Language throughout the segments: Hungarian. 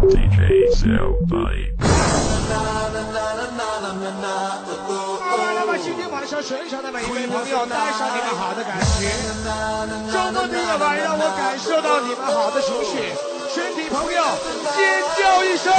DJ ZELBI，快快快，今天晚上全场的每一位朋友带上你们好的感情，整到夜晚让我感受到你们好的情绪。全体朋友尖叫一声。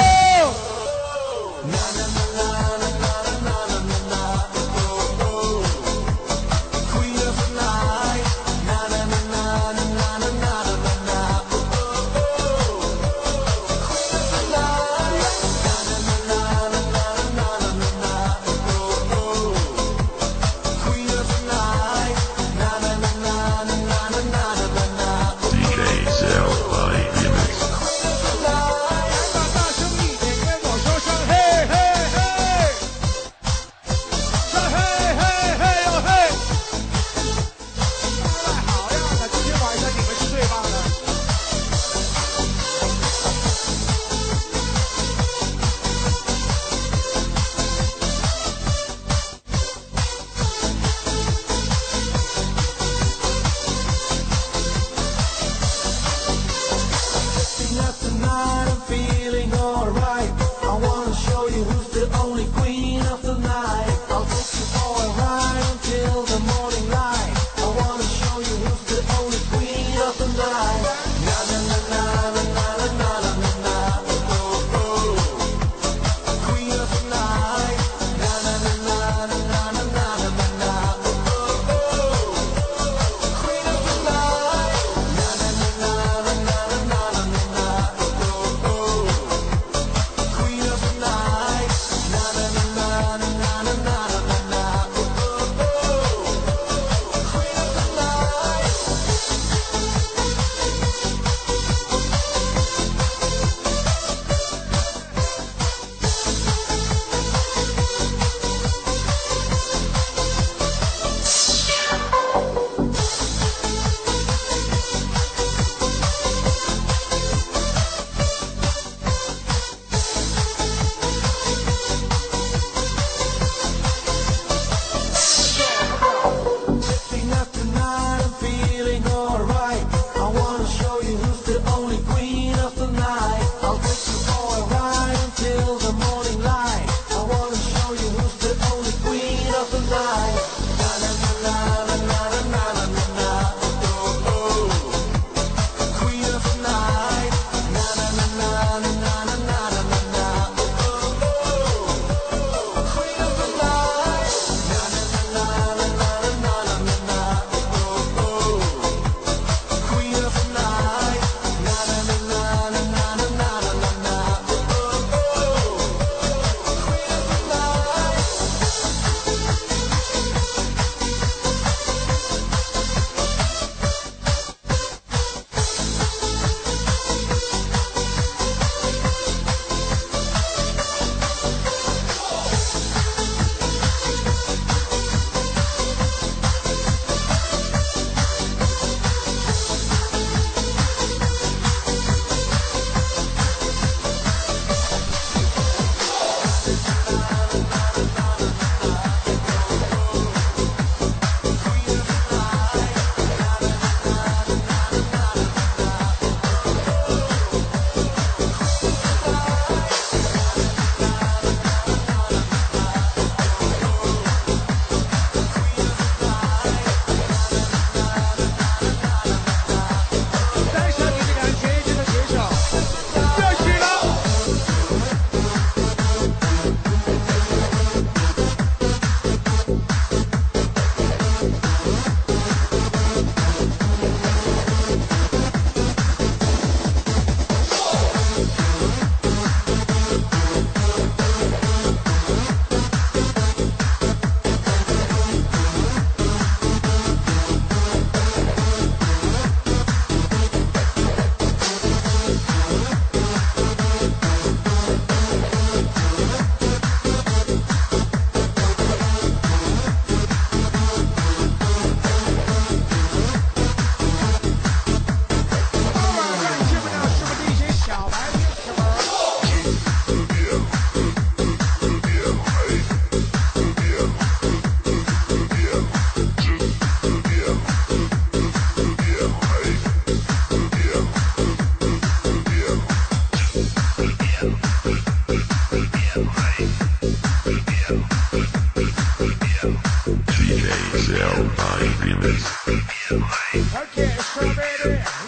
Okay, so baby,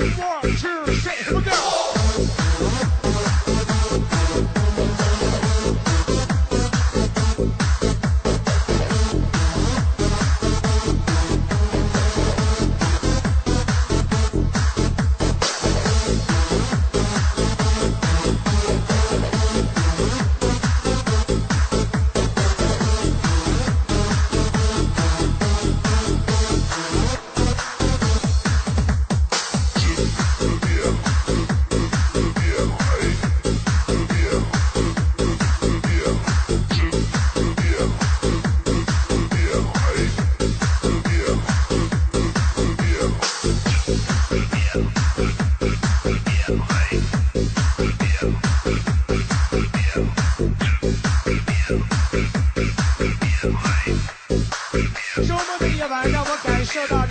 受到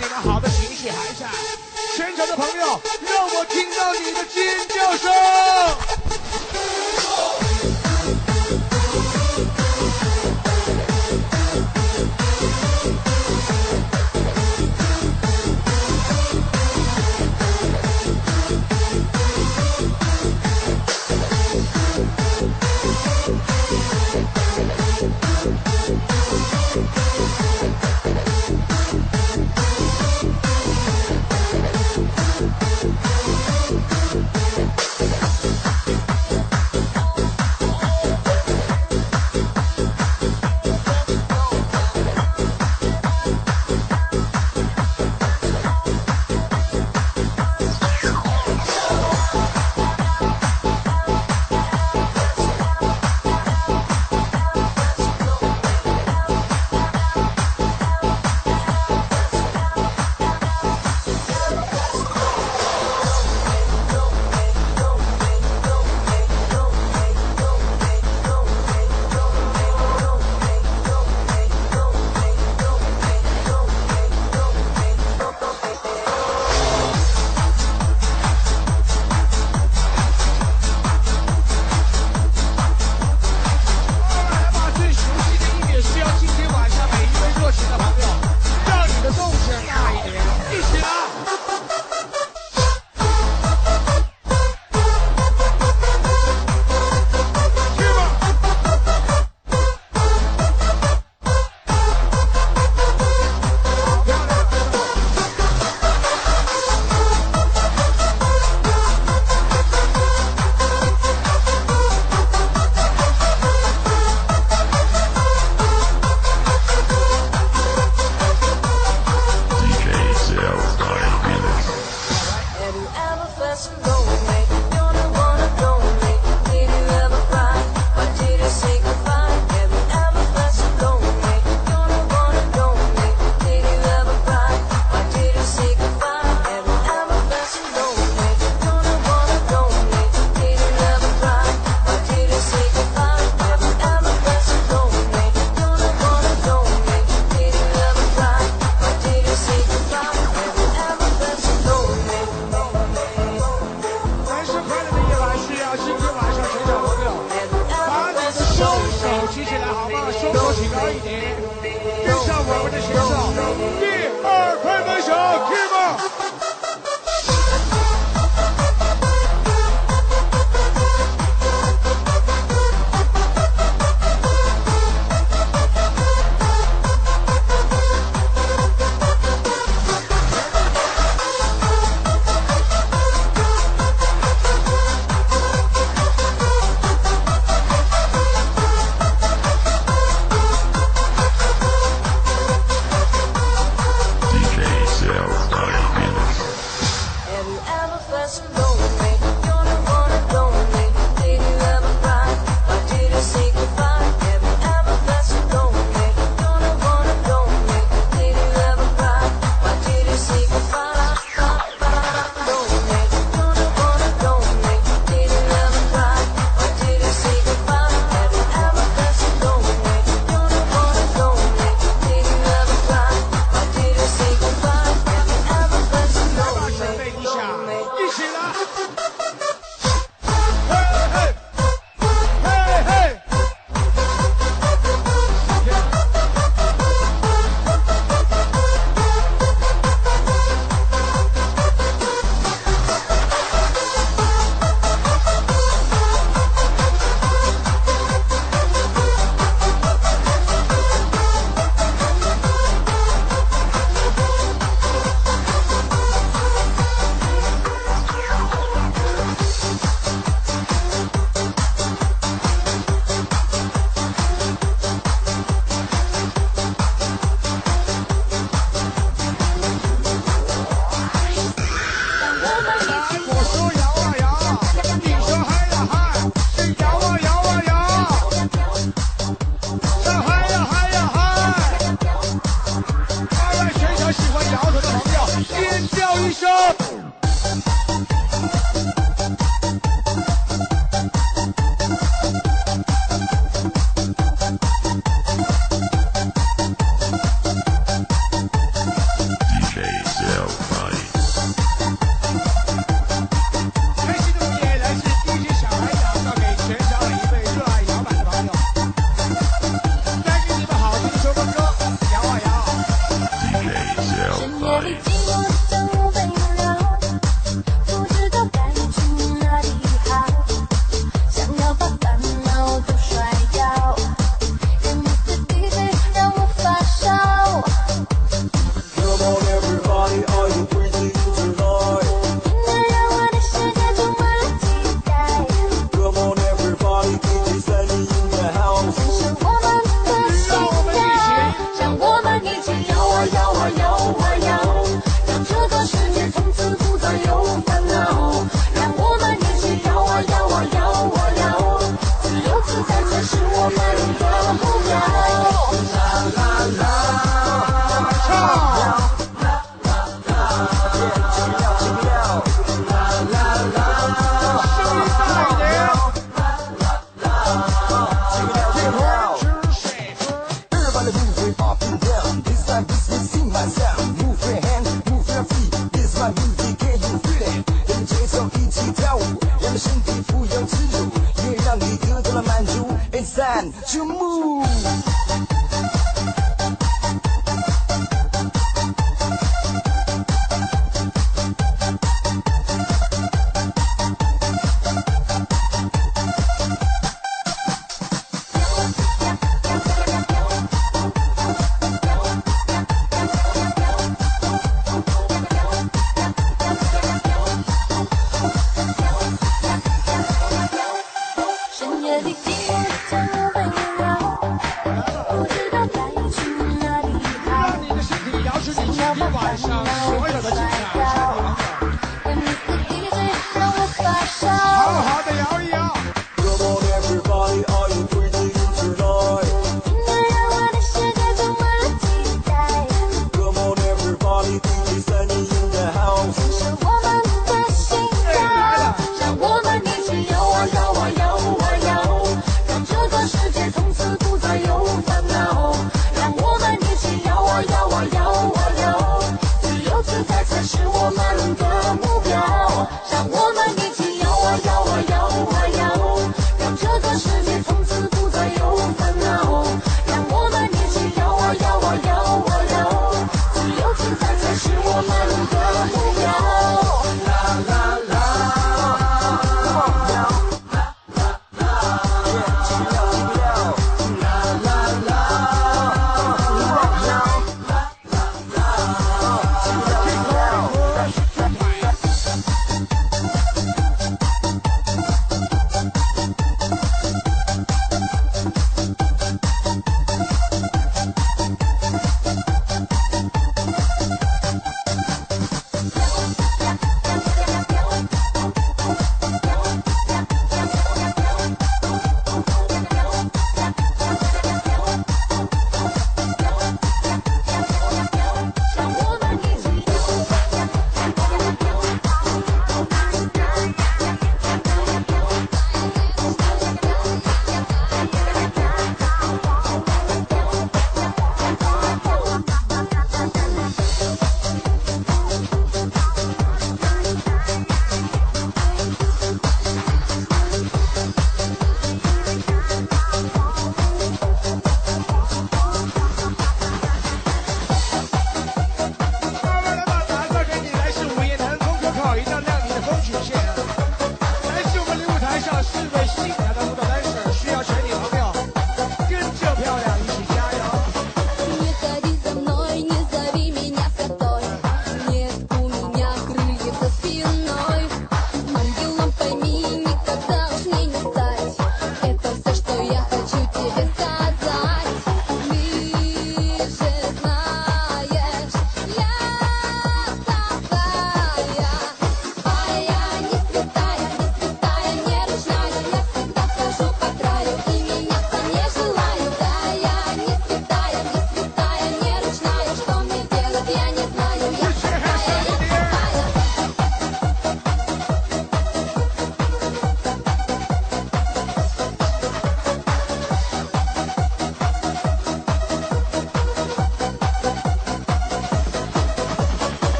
Christmas.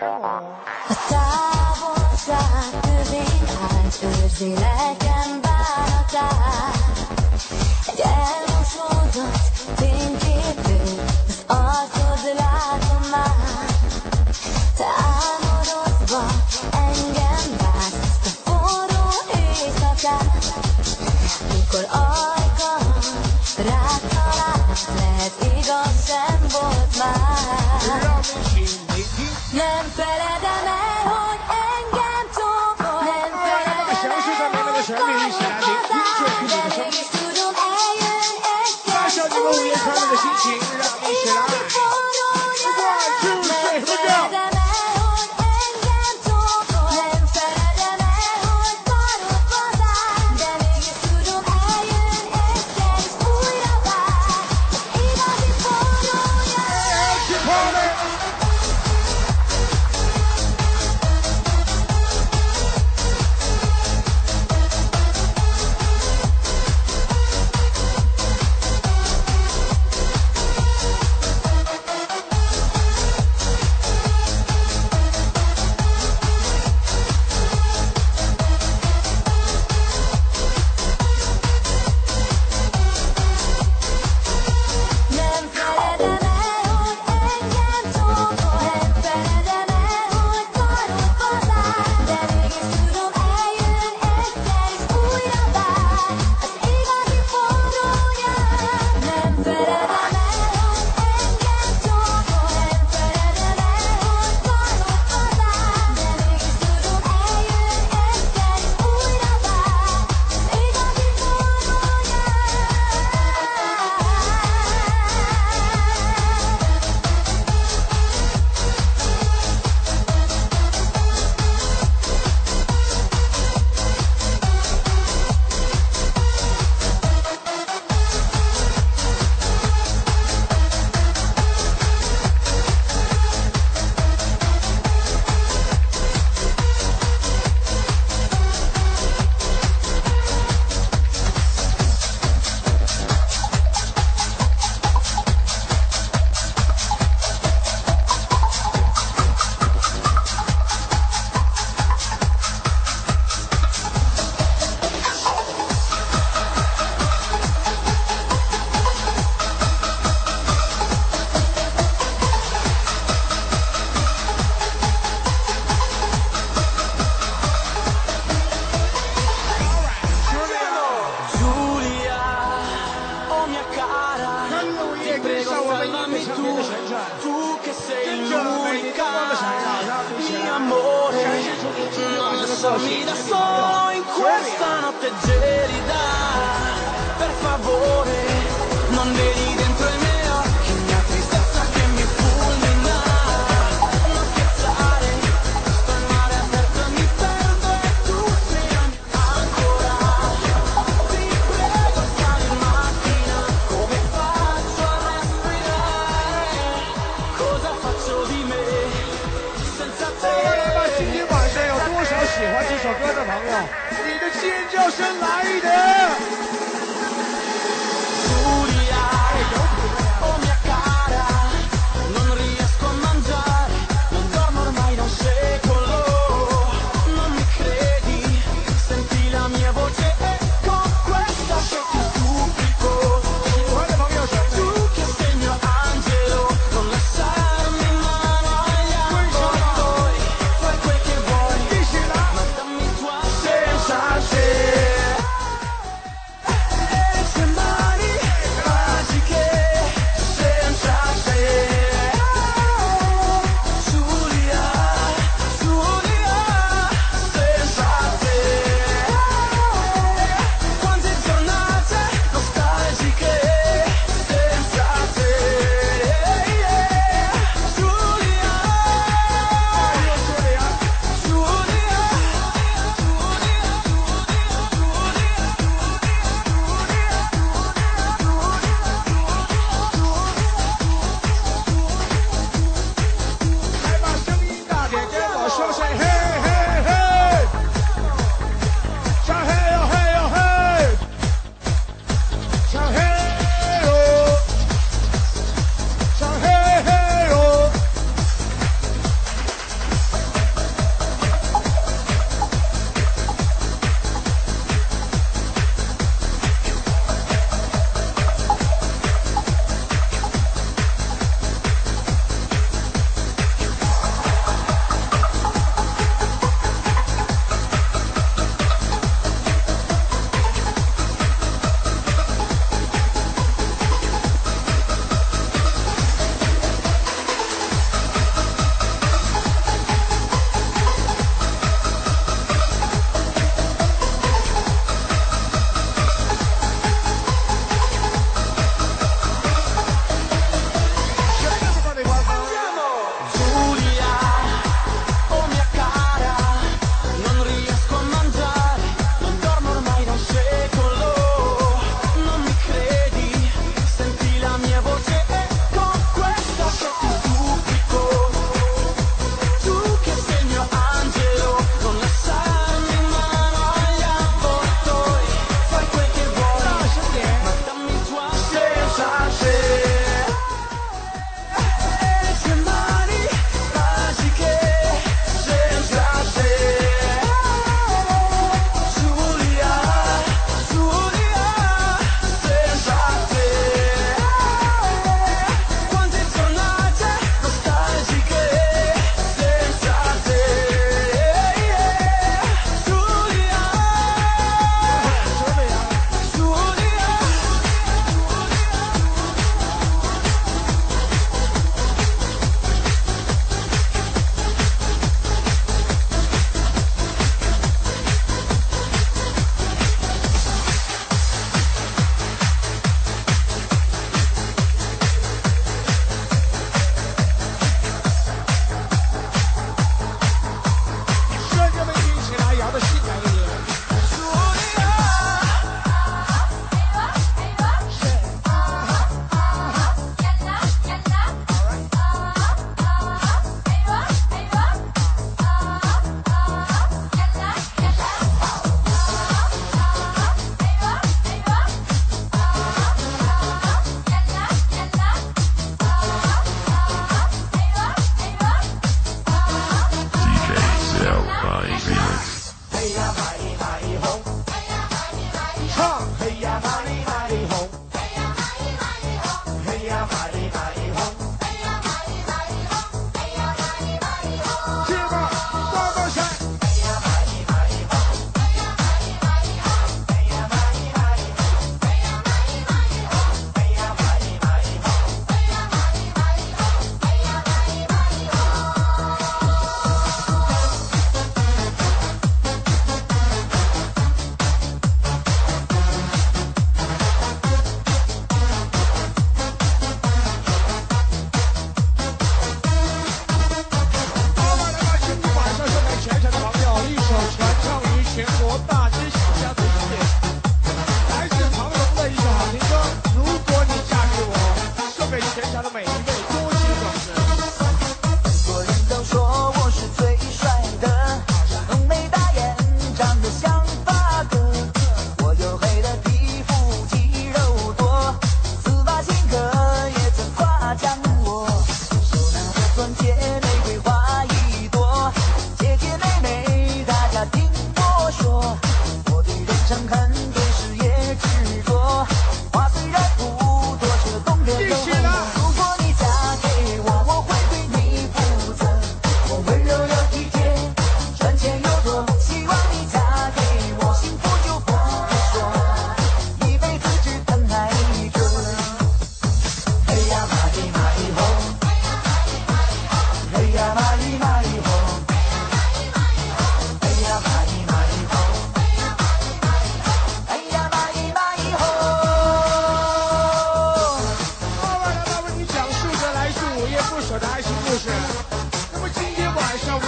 A távolság kövé állt, őrzi lelkem bánatát. Egy elmosódott fényképő, az arcod látom. Te álmodozva engem vársz, a forró éjszakát. Mikor ajkam rád talált, volt már. I'm better than that.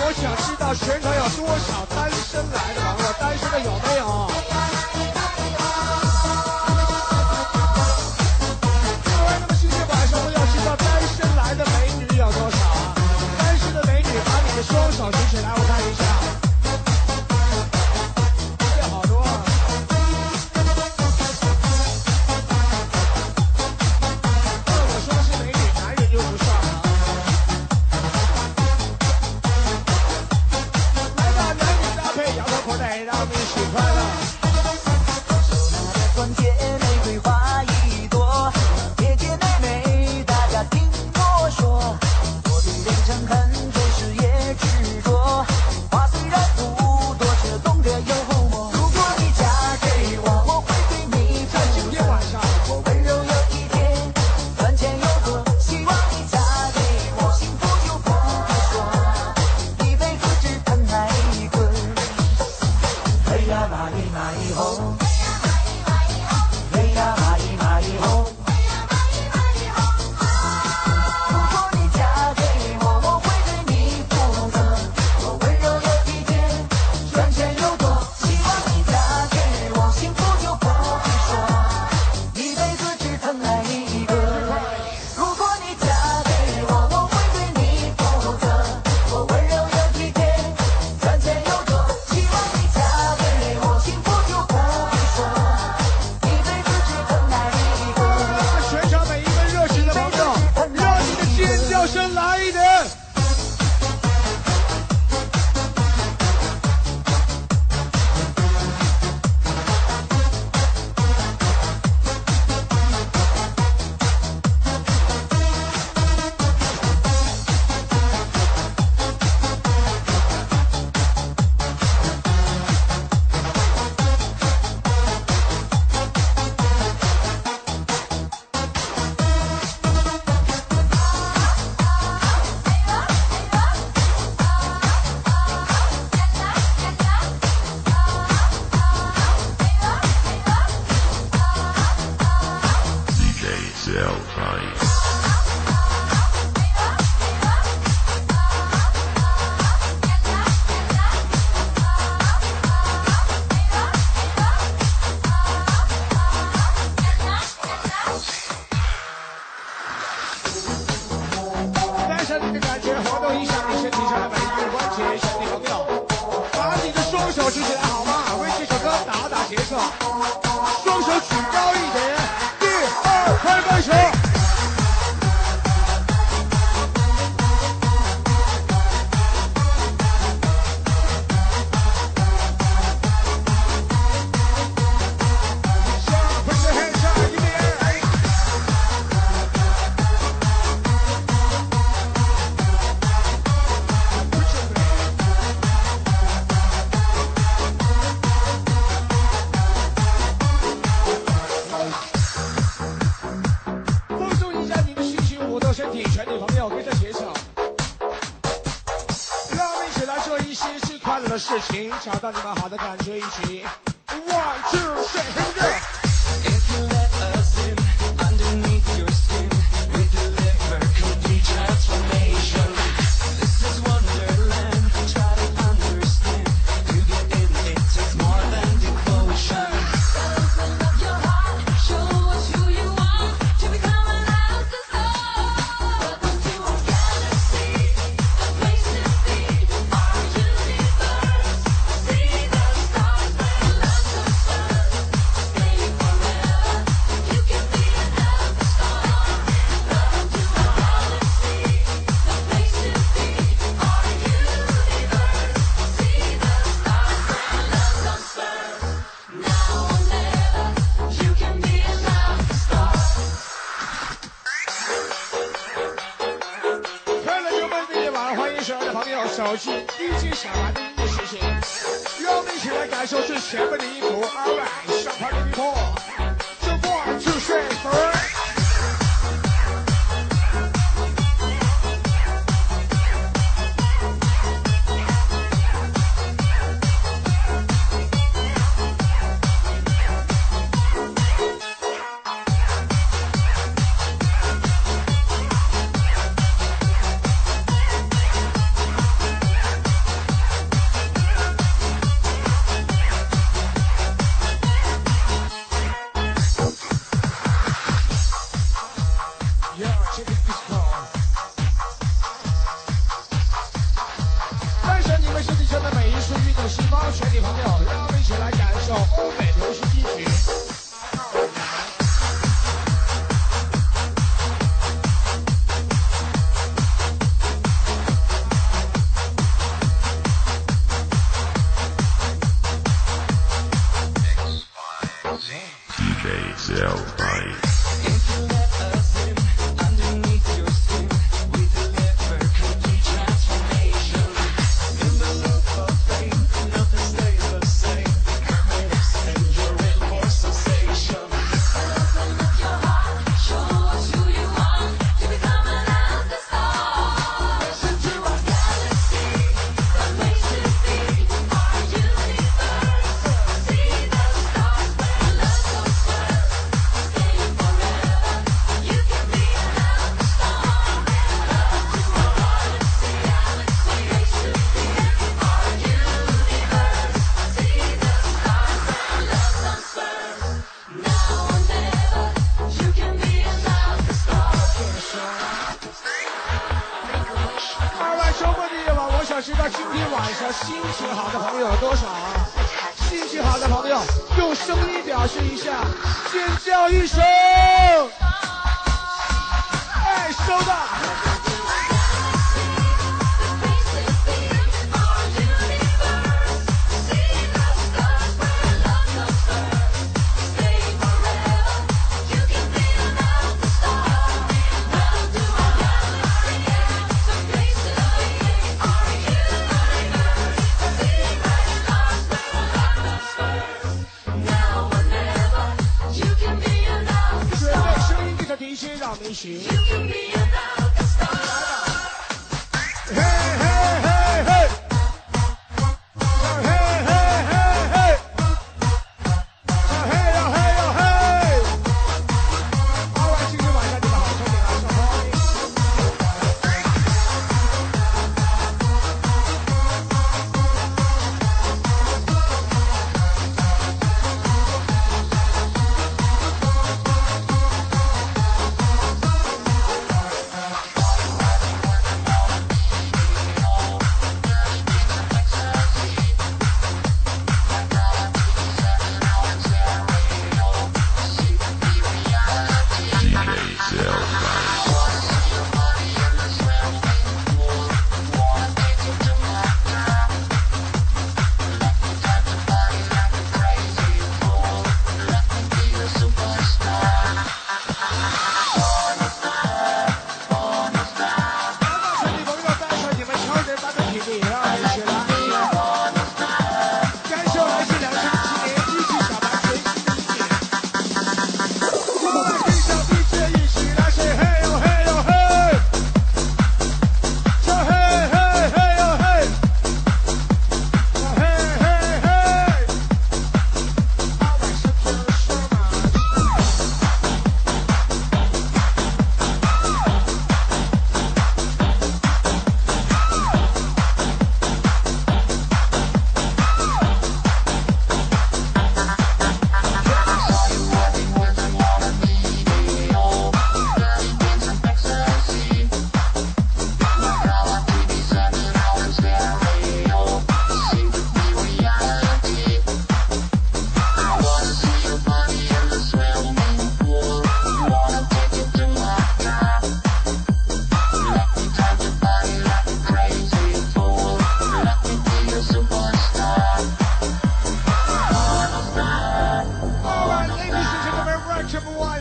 我想知道全场有多少单身来的朋友单身的有没有？找到你们，好的，感谢。DJ Cell Life.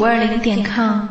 五二零点 com。